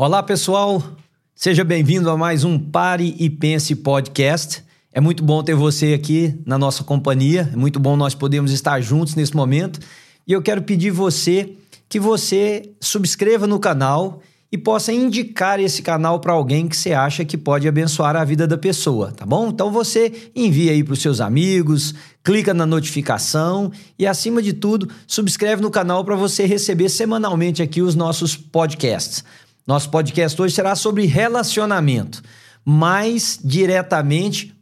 Olá, pessoal. Seja bem-vindo a mais um Pare e Pense podcast. É muito bom ter você aqui na nossa companhia. É muito bom nós podermos estar juntos nesse momento. E eu quero pedir você que você subscreva no canal e possa indicar esse canal para alguém que você acha que pode abençoar a vida da pessoa, tá bom? Então você envia aí para os seus amigos, clica na notificação e acima de tudo, subscreve no canal para você receber semanalmente aqui os nossos podcasts. Nosso podcast hoje será sobre relacionamento, mais diretamente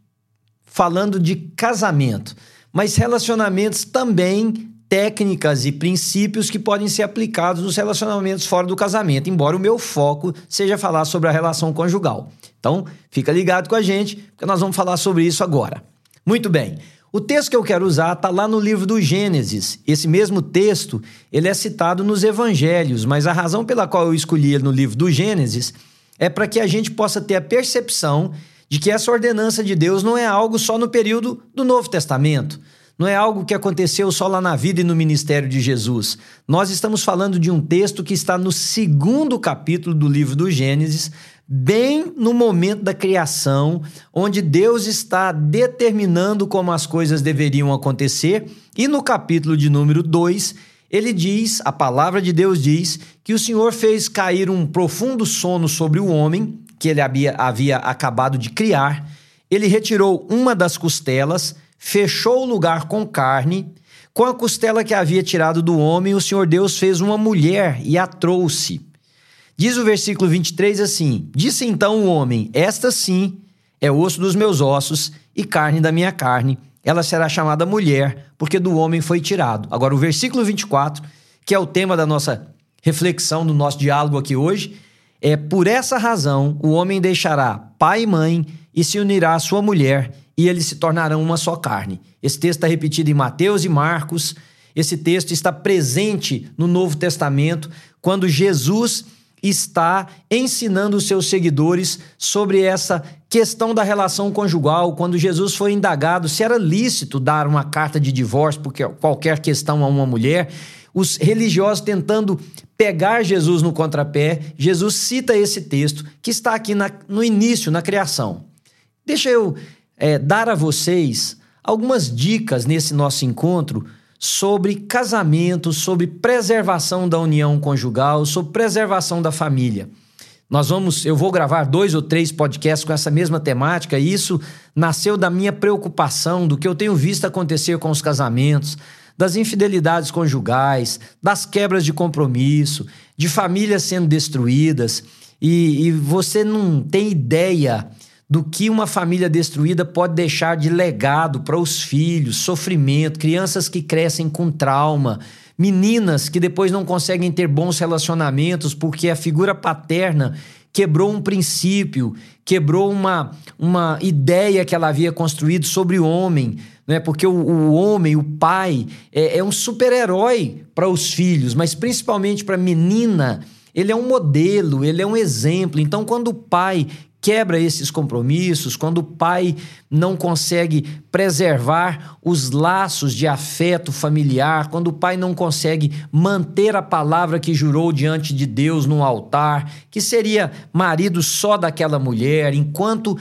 falando de casamento, mas relacionamentos também técnicas e princípios que podem ser aplicados nos relacionamentos fora do casamento, embora o meu foco seja falar sobre a relação conjugal. Então, fica ligado com a gente, porque nós vamos falar sobre isso agora. Muito bem. O texto que eu quero usar está lá no livro do Gênesis. Esse mesmo texto, ele é citado nos evangelhos, mas a razão pela qual eu escolhi ele no livro do Gênesis é para que a gente possa ter a percepção de que essa ordenança de Deus não é algo só no período do Novo Testamento. Não é algo que aconteceu só lá na vida e no ministério de Jesus. Nós estamos falando de um texto que está no segundo capítulo do livro do Gênesis, bem no momento da criação, onde Deus está determinando como as coisas deveriam acontecer. E no capítulo de número 2, ele diz, a palavra de Deus diz, que o Senhor fez cair um profundo sono sobre o homem, que ele havia, havia acabado de criar. Ele retirou uma das costelas fechou o lugar com carne, com a costela que havia tirado do homem, o Senhor Deus fez uma mulher e a trouxe. Diz o versículo 23 assim: Disse então o homem: Esta sim é osso dos meus ossos e carne da minha carne. Ela será chamada mulher, porque do homem foi tirado. Agora, o versículo 24, que é o tema da nossa reflexão, do nosso diálogo aqui hoje, é: Por essa razão o homem deixará pai e mãe e se unirá à sua mulher, e eles se tornarão uma só carne. Esse texto está repetido em Mateus e Marcos. Esse texto está presente no Novo Testamento, quando Jesus está ensinando os seus seguidores sobre essa questão da relação conjugal, quando Jesus foi indagado se era lícito dar uma carta de divórcio por qualquer questão a uma mulher, os religiosos tentando pegar Jesus no contrapé, Jesus cita esse texto que está aqui na, no início, na criação. Deixa eu é, dar a vocês algumas dicas nesse nosso encontro sobre casamento, sobre preservação da união conjugal, sobre preservação da família. Nós vamos, eu vou gravar dois ou três podcasts com essa mesma temática, e isso nasceu da minha preocupação, do que eu tenho visto acontecer com os casamentos, das infidelidades conjugais, das quebras de compromisso, de famílias sendo destruídas, e, e você não tem ideia do que uma família destruída pode deixar de legado para os filhos, sofrimento, crianças que crescem com trauma, meninas que depois não conseguem ter bons relacionamentos porque a figura paterna quebrou um princípio, quebrou uma, uma ideia que ela havia construído sobre o homem, né? porque o, o homem, o pai, é, é um super-herói para os filhos, mas principalmente para a menina. Ele é um modelo, ele é um exemplo. Então, quando o pai quebra esses compromissos, quando o pai não consegue preservar os laços de afeto familiar, quando o pai não consegue manter a palavra que jurou diante de Deus no altar, que seria marido só daquela mulher, enquanto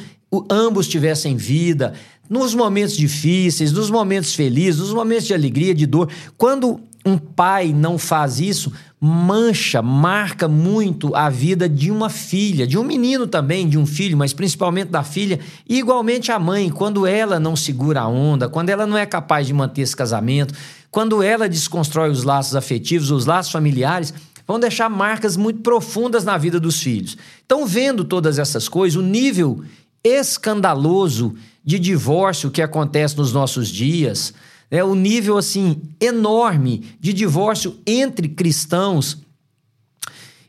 ambos tivessem vida, nos momentos difíceis, nos momentos felizes, nos momentos de alegria, de dor, quando um pai não faz isso, mancha, marca muito a vida de uma filha, de um menino também, de um filho, mas principalmente da filha, e igualmente a mãe, quando ela não segura a onda, quando ela não é capaz de manter esse casamento, quando ela desconstrói os laços afetivos, os laços familiares, vão deixar marcas muito profundas na vida dos filhos. Então, vendo todas essas coisas, o nível escandaloso de divórcio que acontece nos nossos dias, é o nível assim enorme de divórcio entre cristãos.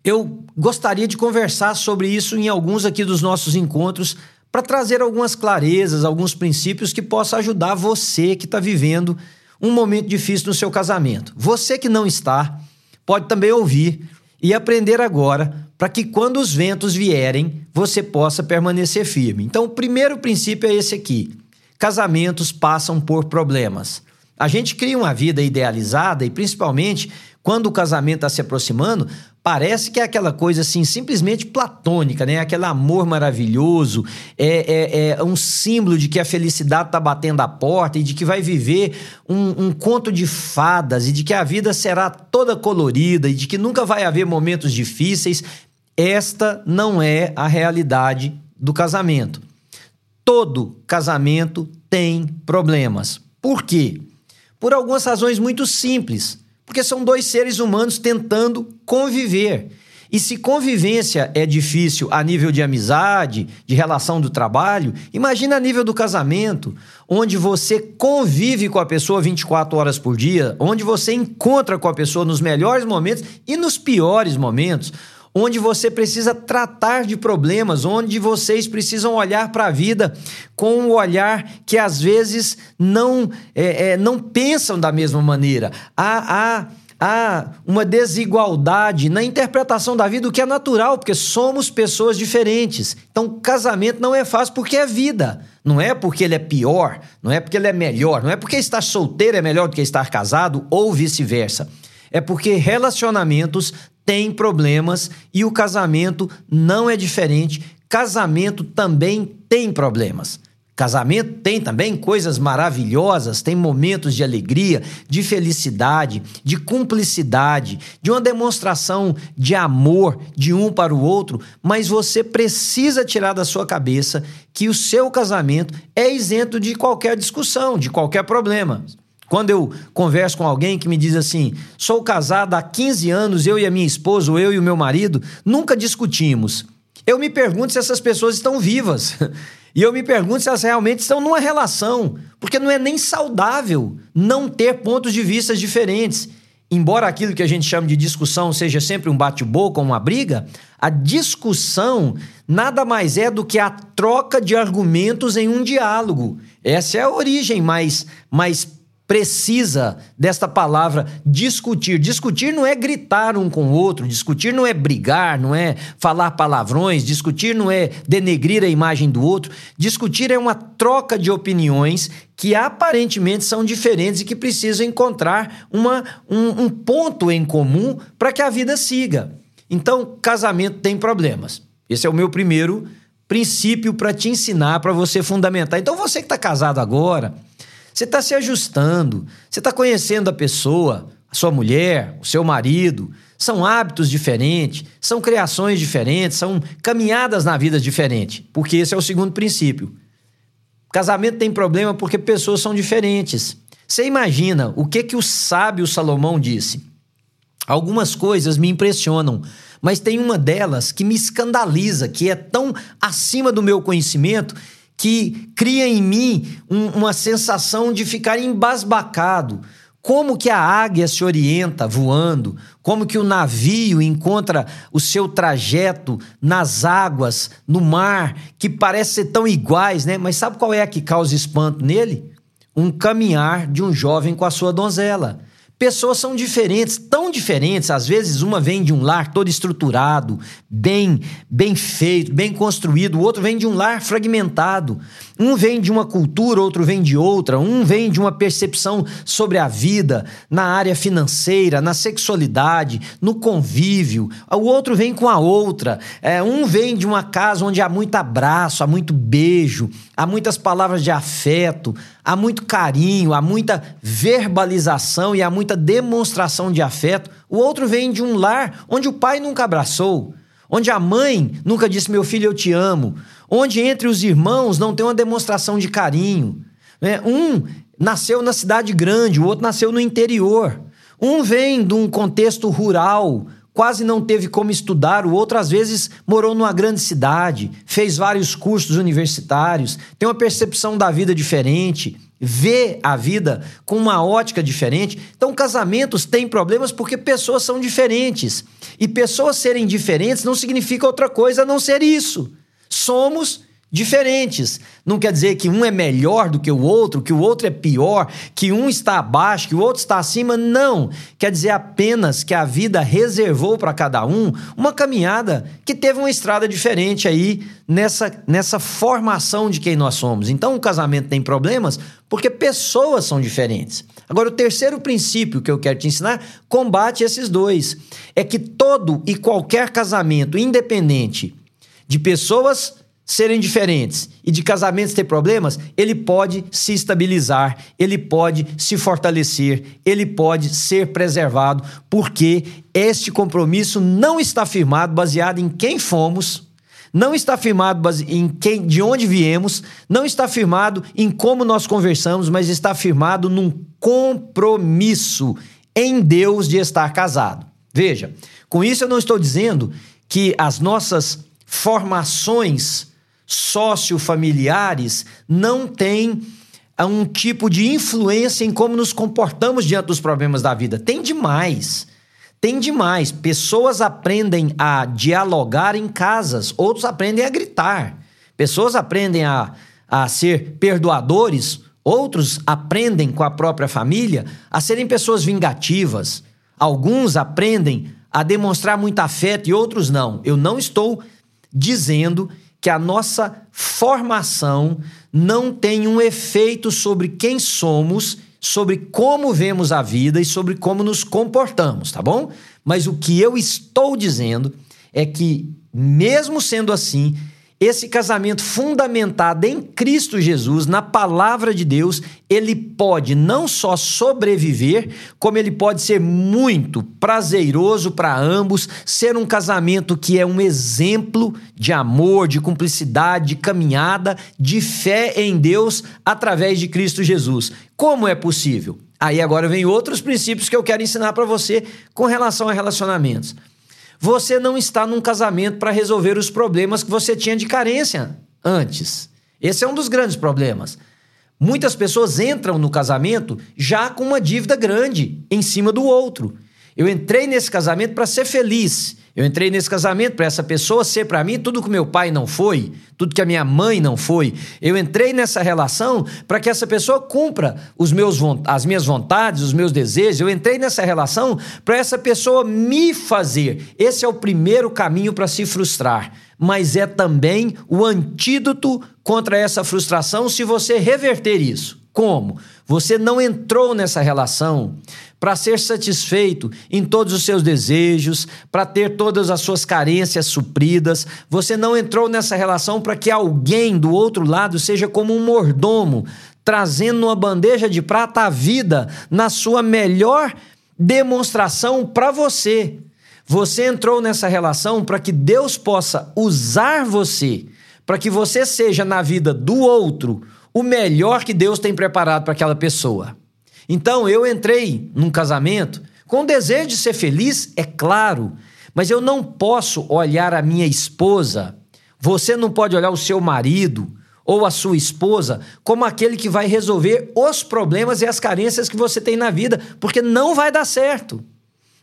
Eu gostaria de conversar sobre isso em alguns aqui dos nossos encontros para trazer algumas clarezas, alguns princípios que possam ajudar você que está vivendo um momento difícil no seu casamento. Você que não está, pode também ouvir e aprender agora para que quando os ventos vierem, você possa permanecer firme. Então, o primeiro princípio é esse aqui: casamentos passam por problemas. A gente cria uma vida idealizada e, principalmente, quando o casamento está se aproximando, parece que é aquela coisa assim, simplesmente platônica, né? Aquele amor maravilhoso, é, é, é um símbolo de que a felicidade está batendo a porta e de que vai viver um, um conto de fadas e de que a vida será toda colorida e de que nunca vai haver momentos difíceis. Esta não é a realidade do casamento. Todo casamento tem problemas. Por quê? Por algumas razões muito simples. Porque são dois seres humanos tentando conviver. E se convivência é difícil a nível de amizade, de relação do trabalho, imagina a nível do casamento, onde você convive com a pessoa 24 horas por dia, onde você encontra com a pessoa nos melhores momentos e nos piores momentos, onde você precisa tratar de problemas, onde vocês precisam olhar para a vida com um olhar que às vezes não, é, é, não pensam da mesma maneira. Há, há, há uma desigualdade na interpretação da vida, o que é natural, porque somos pessoas diferentes. Então, casamento não é fácil porque é vida. Não é porque ele é pior, não é porque ele é melhor, não é porque estar solteiro é melhor do que estar casado ou vice-versa. É porque relacionamentos tem problemas e o casamento não é diferente. Casamento também tem problemas. Casamento tem também coisas maravilhosas, tem momentos de alegria, de felicidade, de cumplicidade, de uma demonstração de amor de um para o outro, mas você precisa tirar da sua cabeça que o seu casamento é isento de qualquer discussão, de qualquer problema. Quando eu converso com alguém que me diz assim: sou casado há 15 anos, eu e a minha esposa, ou eu e o meu marido, nunca discutimos. Eu me pergunto se essas pessoas estão vivas. E eu me pergunto se elas realmente estão numa relação, porque não é nem saudável não ter pontos de vista diferentes. Embora aquilo que a gente chama de discussão seja sempre um bate-boca, uma briga, a discussão nada mais é do que a troca de argumentos em um diálogo. Essa é a origem mais, mais precisa desta palavra discutir. Discutir não é gritar um com o outro, discutir não é brigar, não é falar palavrões, discutir não é denegrir a imagem do outro. Discutir é uma troca de opiniões que aparentemente são diferentes e que precisam encontrar uma, um, um ponto em comum para que a vida siga. Então, casamento tem problemas. Esse é o meu primeiro princípio para te ensinar, para você fundamentar. Então, você que está casado agora você está se ajustando, você está conhecendo a pessoa, a sua mulher, o seu marido. São hábitos diferentes, são criações diferentes, são caminhadas na vida diferentes. Porque esse é o segundo princípio. Casamento tem problema porque pessoas são diferentes. Você imagina o que que o sábio Salomão disse? Algumas coisas me impressionam, mas tem uma delas que me escandaliza, que é tão acima do meu conhecimento que cria em mim um, uma sensação de ficar embasbacado. Como que a águia se orienta voando? Como que o navio encontra o seu trajeto nas águas, no mar, que parece ser tão iguais, né? Mas sabe qual é a que causa espanto nele? Um caminhar de um jovem com a sua donzela. Pessoas são diferentes, tão diferentes. Às vezes, uma vem de um lar todo estruturado, bem, bem feito, bem construído. O outro vem de um lar fragmentado. Um vem de uma cultura, outro vem de outra. Um vem de uma percepção sobre a vida na área financeira, na sexualidade, no convívio. O outro vem com a outra. É, um vem de uma casa onde há muito abraço, há muito beijo, há muitas palavras de afeto, há muito carinho, há muita verbalização e há muita demonstração de afeto. O outro vem de um lar onde o pai nunca abraçou, onde a mãe nunca disse: Meu filho, eu te amo, onde entre os irmãos não tem uma demonstração de carinho. Né? Um nasceu na cidade grande, o outro nasceu no interior. Um vem de um contexto rural, quase não teve como estudar, o outro às vezes morou numa grande cidade, fez vários cursos universitários, tem uma percepção da vida diferente, vê a vida com uma ótica diferente. Então, casamentos têm problemas porque pessoas são diferentes. E pessoas serem diferentes não significa outra coisa a não ser isso. Somos diferentes. Não quer dizer que um é melhor do que o outro, que o outro é pior, que um está abaixo, que o outro está acima. Não. Quer dizer apenas que a vida reservou para cada um uma caminhada que teve uma estrada diferente aí nessa, nessa formação de quem nós somos. Então o casamento tem problemas porque pessoas são diferentes. Agora, o terceiro princípio que eu quero te ensinar combate esses dois. É que todo e qualquer casamento, independente de pessoas serem diferentes e de casamentos ter problemas, ele pode se estabilizar, ele pode se fortalecer, ele pode ser preservado, porque este compromisso não está firmado baseado em quem fomos, não está firmado em quem, de onde viemos, não está firmado em como nós conversamos, mas está firmado num compromisso em Deus de estar casado. Veja, com isso eu não estou dizendo que as nossas formações sociofamiliares não têm ah, um tipo de influência em como nos comportamos diante dos problemas da vida. Tem demais. Tem demais. Pessoas aprendem a dialogar em casas, outros aprendem a gritar. Pessoas aprendem a, a ser perdoadores, outros aprendem com a própria família a serem pessoas vingativas. Alguns aprendem a demonstrar muito afeto e outros não. Eu não estou dizendo que a nossa formação não tem um efeito sobre quem somos, sobre como vemos a vida e sobre como nos comportamos, tá bom? Mas o que eu estou dizendo é que, mesmo sendo assim, esse casamento fundamentado em Cristo Jesus, na palavra de Deus, ele pode não só sobreviver, como ele pode ser muito prazeroso para ambos, ser um casamento que é um exemplo de amor, de cumplicidade, de caminhada, de fé em Deus através de Cristo Jesus. Como é possível? Aí agora vem outros princípios que eu quero ensinar para você com relação a relacionamentos. Você não está num casamento para resolver os problemas que você tinha de carência antes. Esse é um dos grandes problemas. Muitas pessoas entram no casamento já com uma dívida grande em cima do outro. Eu entrei nesse casamento para ser feliz. Eu entrei nesse casamento para essa pessoa ser para mim tudo que meu pai não foi, tudo que a minha mãe não foi. Eu entrei nessa relação para que essa pessoa cumpra os meus, as minhas vontades, os meus desejos. Eu entrei nessa relação para essa pessoa me fazer. Esse é o primeiro caminho para se frustrar, mas é também o antídoto contra essa frustração se você reverter isso. Como? Você não entrou nessa relação para ser satisfeito em todos os seus desejos, para ter todas as suas carências supridas. Você não entrou nessa relação para que alguém do outro lado seja como um mordomo, trazendo uma bandeja de prata a vida na sua melhor demonstração para você. Você entrou nessa relação para que Deus possa usar você, para que você seja na vida do outro o melhor que Deus tem preparado para aquela pessoa. Então eu entrei num casamento com o desejo de ser feliz, é claro, mas eu não posso olhar a minha esposa, você não pode olhar o seu marido ou a sua esposa como aquele que vai resolver os problemas e as carências que você tem na vida, porque não vai dar certo.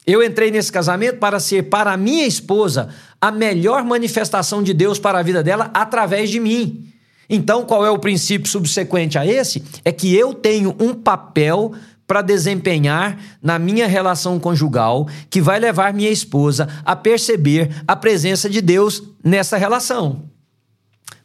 Eu entrei nesse casamento para ser para a minha esposa a melhor manifestação de Deus para a vida dela através de mim. Então, qual é o princípio subsequente a esse? É que eu tenho um papel para desempenhar na minha relação conjugal que vai levar minha esposa a perceber a presença de Deus nessa relação.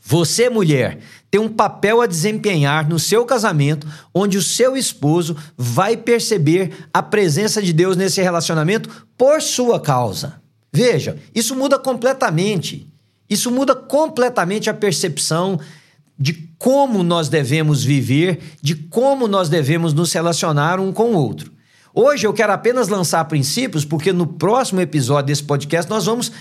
Você, mulher, tem um papel a desempenhar no seu casamento, onde o seu esposo vai perceber a presença de Deus nesse relacionamento por sua causa. Veja, isso muda completamente. Isso muda completamente a percepção de como nós devemos viver, de como nós devemos nos relacionar um com o outro. Hoje eu quero apenas lançar princípios, porque no próximo episódio desse podcast nós vamos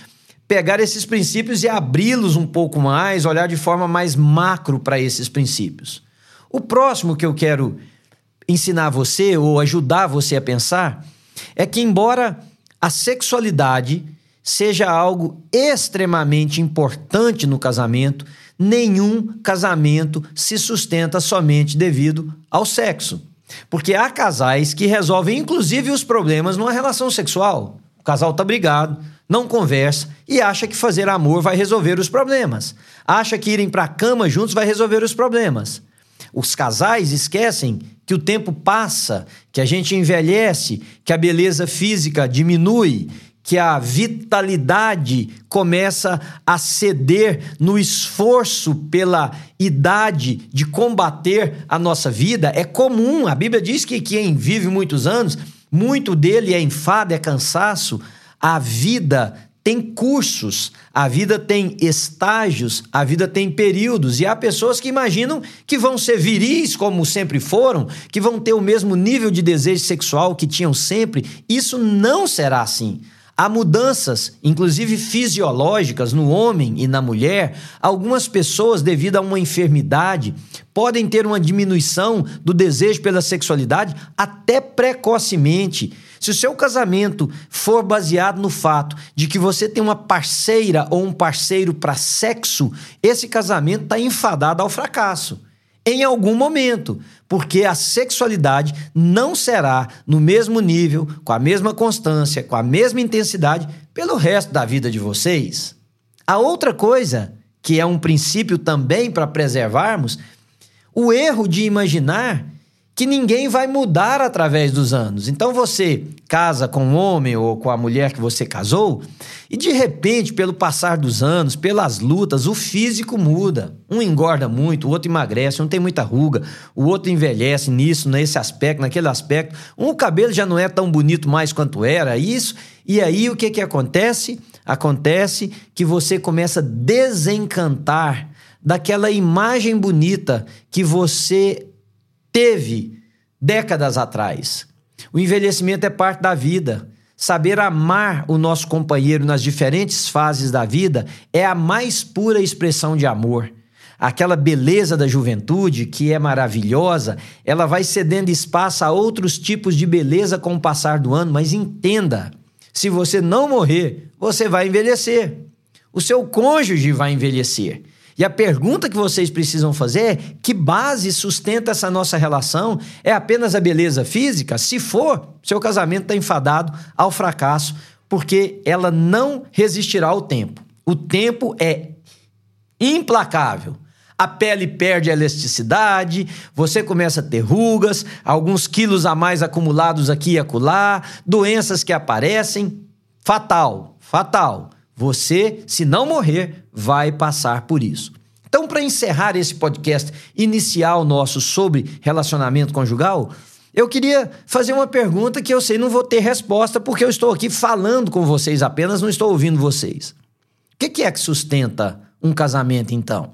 pegar esses princípios e abri-los um pouco mais, olhar de forma mais macro para esses princípios. O próximo que eu quero ensinar você ou ajudar você a pensar é que, embora a sexualidade seja algo extremamente importante no casamento, nenhum casamento se sustenta somente devido ao sexo. Porque há casais que resolvem inclusive os problemas numa relação sexual. casal tá brigado, não conversa e acha que fazer amor vai resolver os problemas. Acha que irem para a cama juntos vai resolver os problemas. Os casais esquecem que o tempo passa, que a gente envelhece, que a beleza física diminui, que a vitalidade começa a ceder no esforço pela idade de combater a nossa vida. É comum, a Bíblia diz que quem vive muitos anos, muito dele é enfado, é cansaço. A vida tem cursos, a vida tem estágios, a vida tem períodos, e há pessoas que imaginam que vão ser viris como sempre foram, que vão ter o mesmo nível de desejo sexual que tinham sempre. Isso não será assim. Há mudanças, inclusive fisiológicas, no homem e na mulher. Algumas pessoas, devido a uma enfermidade, podem ter uma diminuição do desejo pela sexualidade até precocemente. Se o seu casamento for baseado no fato de que você tem uma parceira ou um parceiro para sexo, esse casamento está enfadado ao fracasso. Em algum momento, porque a sexualidade não será no mesmo nível, com a mesma constância, com a mesma intensidade pelo resto da vida de vocês. A outra coisa, que é um princípio também para preservarmos, o erro de imaginar que ninguém vai mudar através dos anos. Então você casa com um homem ou com a mulher que você casou e de repente, pelo passar dos anos, pelas lutas, o físico muda. Um engorda muito, o outro emagrece, um tem muita ruga, o outro envelhece nisso, nesse aspecto, naquele aspecto. Um o cabelo já não é tão bonito mais quanto era, isso. E aí o que que acontece? Acontece que você começa a desencantar daquela imagem bonita que você teve décadas atrás. O envelhecimento é parte da vida. Saber amar o nosso companheiro nas diferentes fases da vida é a mais pura expressão de amor. Aquela beleza da juventude, que é maravilhosa, ela vai cedendo espaço a outros tipos de beleza com o passar do ano, mas entenda: se você não morrer, você vai envelhecer. O seu cônjuge vai envelhecer. E a pergunta que vocês precisam fazer é: que base sustenta essa nossa relação? É apenas a beleza física? Se for, seu casamento está enfadado ao fracasso, porque ela não resistirá ao tempo. O tempo é implacável. A pele perde a elasticidade, você começa a ter rugas, alguns quilos a mais acumulados aqui e acolá, doenças que aparecem. Fatal, fatal. Você, se não morrer, vai passar por isso. Então, para encerrar esse podcast inicial nosso sobre relacionamento conjugal, eu queria fazer uma pergunta que eu sei não vou ter resposta porque eu estou aqui falando com vocês apenas, não estou ouvindo vocês. O que é que sustenta um casamento, então?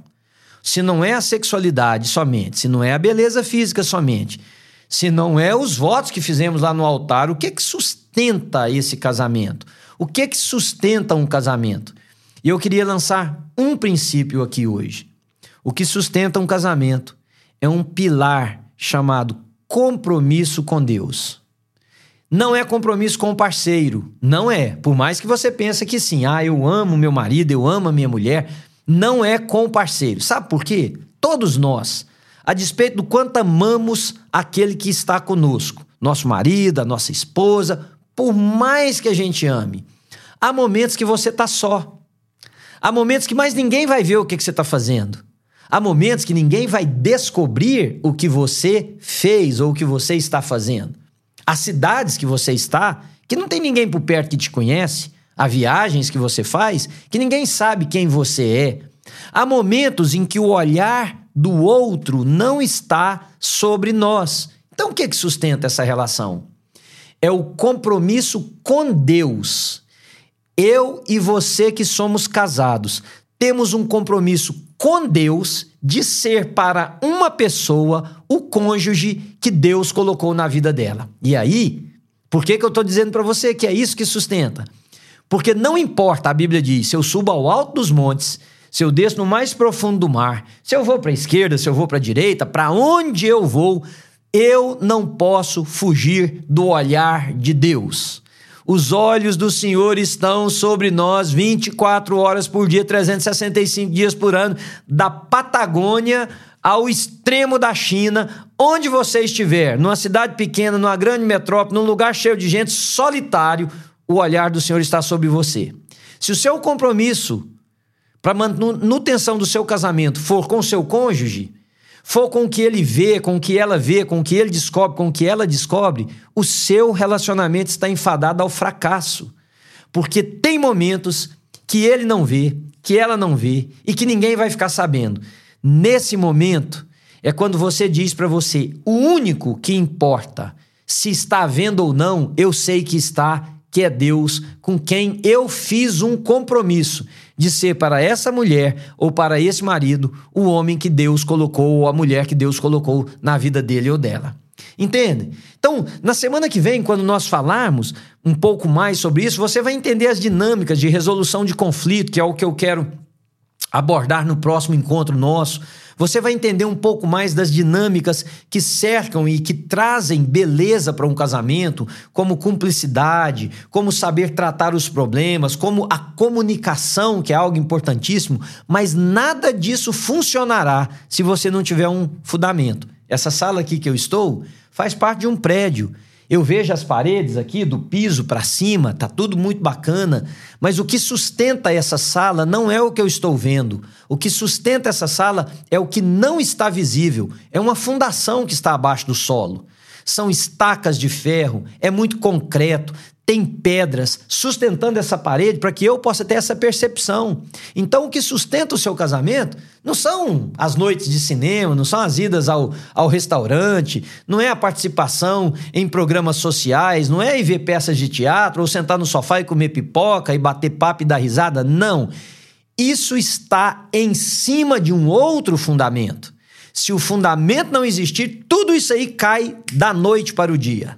Se não é a sexualidade somente, se não é a beleza física somente, se não é os votos que fizemos lá no altar, o que é que sustenta esse casamento? O que é que sustenta um casamento? E eu queria lançar um princípio aqui hoje. O que sustenta um casamento é um pilar chamado compromisso com Deus. Não é compromisso com o parceiro, não é. Por mais que você pense que sim, ah, eu amo meu marido, eu amo a minha mulher, não é com o parceiro. Sabe por quê? Todos nós, a despeito do quanto amamos aquele que está conosco, nosso marido, a nossa esposa, por mais que a gente ame, há momentos que você está só. Há momentos que mais ninguém vai ver o que, que você está fazendo. Há momentos que ninguém vai descobrir o que você fez ou o que você está fazendo. Há cidades que você está que não tem ninguém por perto que te conhece. Há viagens que você faz que ninguém sabe quem você é. Há momentos em que o olhar do outro não está sobre nós. Então, o que, que sustenta essa relação? É o compromisso com Deus. Eu e você que somos casados temos um compromisso com Deus de ser para uma pessoa o cônjuge que Deus colocou na vida dela. E aí, por que, que eu estou dizendo para você que é isso que sustenta? Porque não importa, a Bíblia diz, se eu subo ao alto dos montes, se eu desço no mais profundo do mar, se eu vou para a esquerda, se eu vou para a direita, para onde eu vou, eu não posso fugir do olhar de Deus. Os olhos do Senhor estão sobre nós 24 horas por dia, 365 dias por ano, da Patagônia ao extremo da China, onde você estiver, numa cidade pequena, numa grande metrópole, num lugar cheio de gente, solitário, o olhar do Senhor está sobre você. Se o seu compromisso para manutenção do seu casamento for com seu cônjuge, for com o que ele vê, com o que ela vê, com o que ele descobre, com o que ela descobre, o seu relacionamento está enfadado ao fracasso. Porque tem momentos que ele não vê, que ela não vê e que ninguém vai ficar sabendo. Nesse momento é quando você diz para você: o único que importa se está vendo ou não, eu sei que está, que é Deus, com quem eu fiz um compromisso de ser para essa mulher ou para esse marido o homem que Deus colocou ou a mulher que Deus colocou na vida dele ou dela. Entende? Então, na semana que vem, quando nós falarmos um pouco mais sobre isso, você vai entender as dinâmicas de resolução de conflito, que é o que eu quero abordar no próximo encontro nosso. Você vai entender um pouco mais das dinâmicas que cercam e que trazem beleza para um casamento, como cumplicidade, como saber tratar os problemas, como a comunicação, que é algo importantíssimo, mas nada disso funcionará se você não tiver um fundamento. Essa sala aqui que eu estou faz parte de um prédio eu vejo as paredes aqui, do piso para cima, tá tudo muito bacana, mas o que sustenta essa sala não é o que eu estou vendo. O que sustenta essa sala é o que não está visível. É uma fundação que está abaixo do solo. São estacas de ferro, é muito concreto, tem pedras sustentando essa parede para que eu possa ter essa percepção. Então, o que sustenta o seu casamento não são as noites de cinema, não são as idas ao, ao restaurante, não é a participação em programas sociais, não é ir ver peças de teatro ou sentar no sofá e comer pipoca e bater papo e dar risada. Não. Isso está em cima de um outro fundamento. Se o fundamento não existir, tudo isso aí cai da noite para o dia.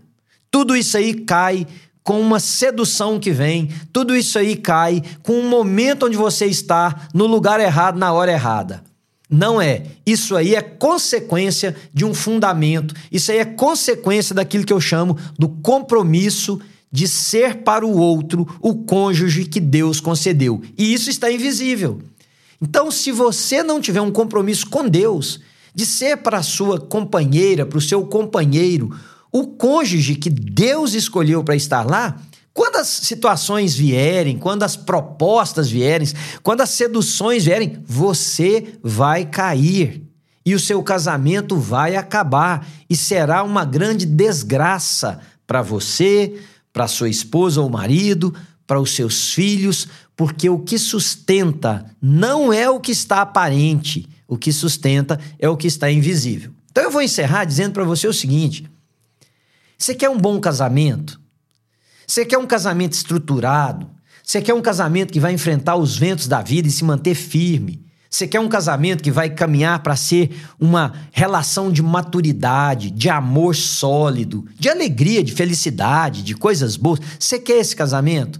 Tudo isso aí cai com uma sedução que vem, tudo isso aí cai com um momento onde você está no lugar errado, na hora errada. Não é. Isso aí é consequência de um fundamento. Isso aí é consequência daquilo que eu chamo do compromisso de ser para o outro o cônjuge que Deus concedeu. E isso está invisível. Então, se você não tiver um compromisso com Deus, de ser para a sua companheira, para o seu companheiro, o cônjuge que Deus escolheu para estar lá, quando as situações vierem, quando as propostas vierem, quando as seduções vierem, você vai cair e o seu casamento vai acabar e será uma grande desgraça para você, para sua esposa ou marido, para os seus filhos, porque o que sustenta não é o que está aparente, o que sustenta é o que está invisível. Então eu vou encerrar dizendo para você o seguinte: você quer um bom casamento? Você quer um casamento estruturado? Você quer um casamento que vai enfrentar os ventos da vida e se manter firme? Você quer um casamento que vai caminhar para ser uma relação de maturidade, de amor sólido, de alegria, de felicidade, de coisas boas? Você quer esse casamento?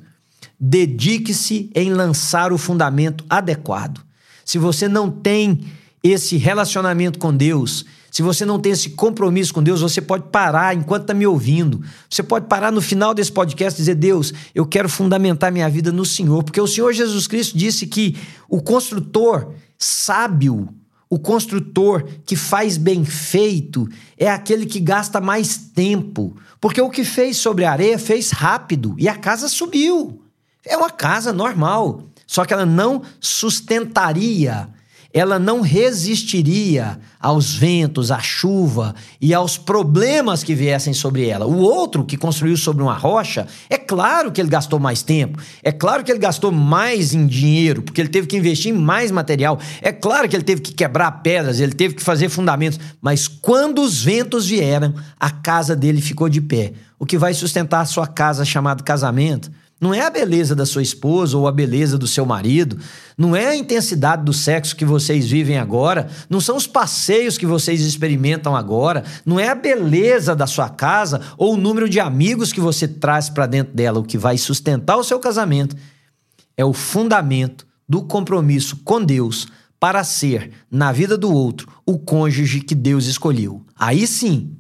Dedique-se em lançar o fundamento adequado. Se você não tem esse relacionamento com Deus, se você não tem esse compromisso com Deus, você pode parar enquanto está me ouvindo. Você pode parar no final desse podcast e dizer: Deus, eu quero fundamentar minha vida no Senhor, porque o Senhor Jesus Cristo disse que o construtor sábio, o construtor que faz bem feito, é aquele que gasta mais tempo. Porque o que fez sobre a areia fez rápido e a casa subiu. É uma casa normal. Só que ela não sustentaria ela não resistiria aos ventos, à chuva e aos problemas que viessem sobre ela. O outro que construiu sobre uma rocha, é claro que ele gastou mais tempo, é claro que ele gastou mais em dinheiro, porque ele teve que investir em mais material, é claro que ele teve que quebrar pedras, ele teve que fazer fundamentos, mas quando os ventos vieram, a casa dele ficou de pé. O que vai sustentar a sua casa chamado casamento não é a beleza da sua esposa ou a beleza do seu marido, não é a intensidade do sexo que vocês vivem agora, não são os passeios que vocês experimentam agora, não é a beleza da sua casa ou o número de amigos que você traz para dentro dela. O que vai sustentar o seu casamento é o fundamento do compromisso com Deus para ser, na vida do outro, o cônjuge que Deus escolheu. Aí sim,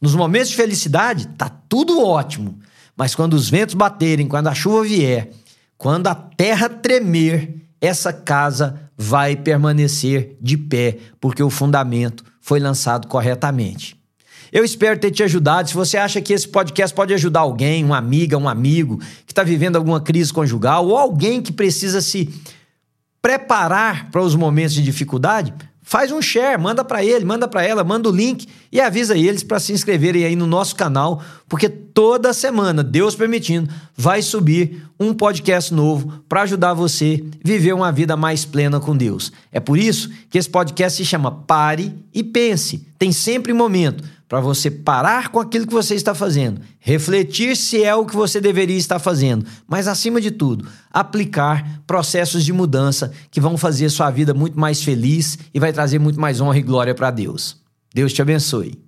nos momentos de felicidade, tá tudo ótimo. Mas quando os ventos baterem, quando a chuva vier, quando a terra tremer, essa casa vai permanecer de pé, porque o fundamento foi lançado corretamente. Eu espero ter te ajudado. Se você acha que esse podcast pode ajudar alguém, uma amiga, um amigo que está vivendo alguma crise conjugal ou alguém que precisa se preparar para os momentos de dificuldade, faz um share, manda para ele, manda para ela, manda o link e avisa eles para se inscreverem aí no nosso canal, porque toda semana, Deus permitindo, vai subir um podcast novo para ajudar você viver uma vida mais plena com Deus. É por isso que esse podcast se chama Pare e Pense. Tem sempre momento para você parar com aquilo que você está fazendo, refletir se é o que você deveria estar fazendo, mas acima de tudo, aplicar processos de mudança que vão fazer sua vida muito mais feliz e vai trazer muito mais honra e glória para Deus. Deus te abençoe.